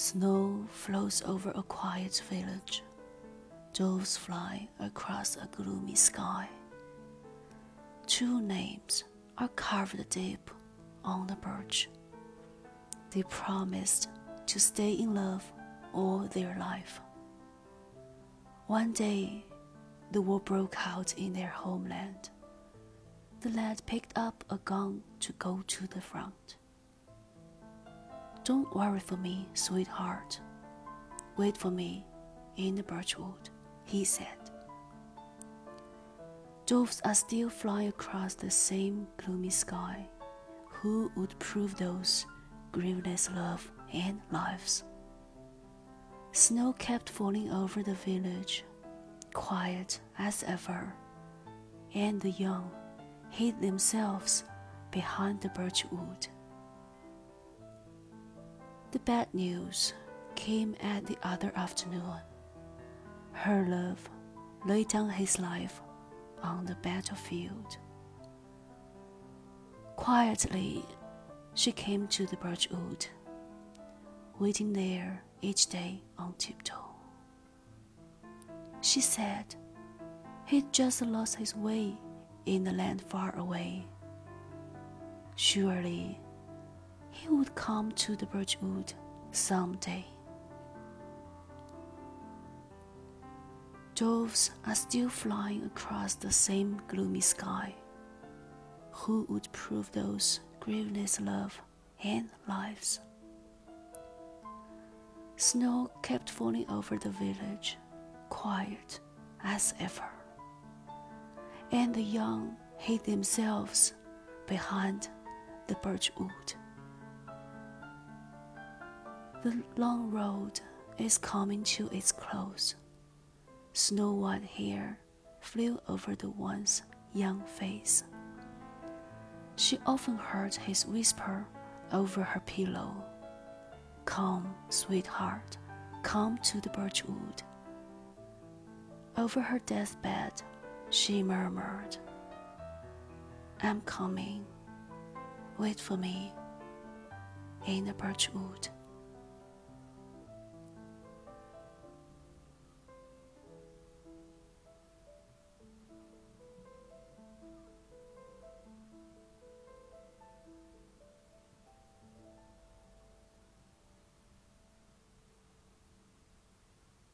Snow flows over a quiet village. Doves fly across a gloomy sky. Two names are carved deep on the birch. They promised to stay in love all their life. One day, the war broke out in their homeland. The lad picked up a gun to go to the front. Don't worry for me, sweetheart. Wait for me in the birchwood, he said. Doves are still flying across the same gloomy sky. Who would prove those grieveless love and lives? Snow kept falling over the village, quiet as ever, and the young hid themselves behind the birchwood. The bad news came at the other afternoon. Her love laid down his life on the battlefield. Quietly, she came to the birchwood, waiting there each day on tiptoe. She said he'd just lost his way in the land far away. Surely he would come to the birchwood some day. Doves are still flying across the same gloomy sky. Who would prove those grieveless love and lives? Snow kept falling over the village, quiet as ever. And the young hid themselves behind the birch wood. The long road is coming to its close. Snow white hair flew over the once young face. She often heard his whisper over her pillow Come, sweetheart, come to the birchwood. Over her deathbed, she murmured, I'm coming. Wait for me in the birchwood.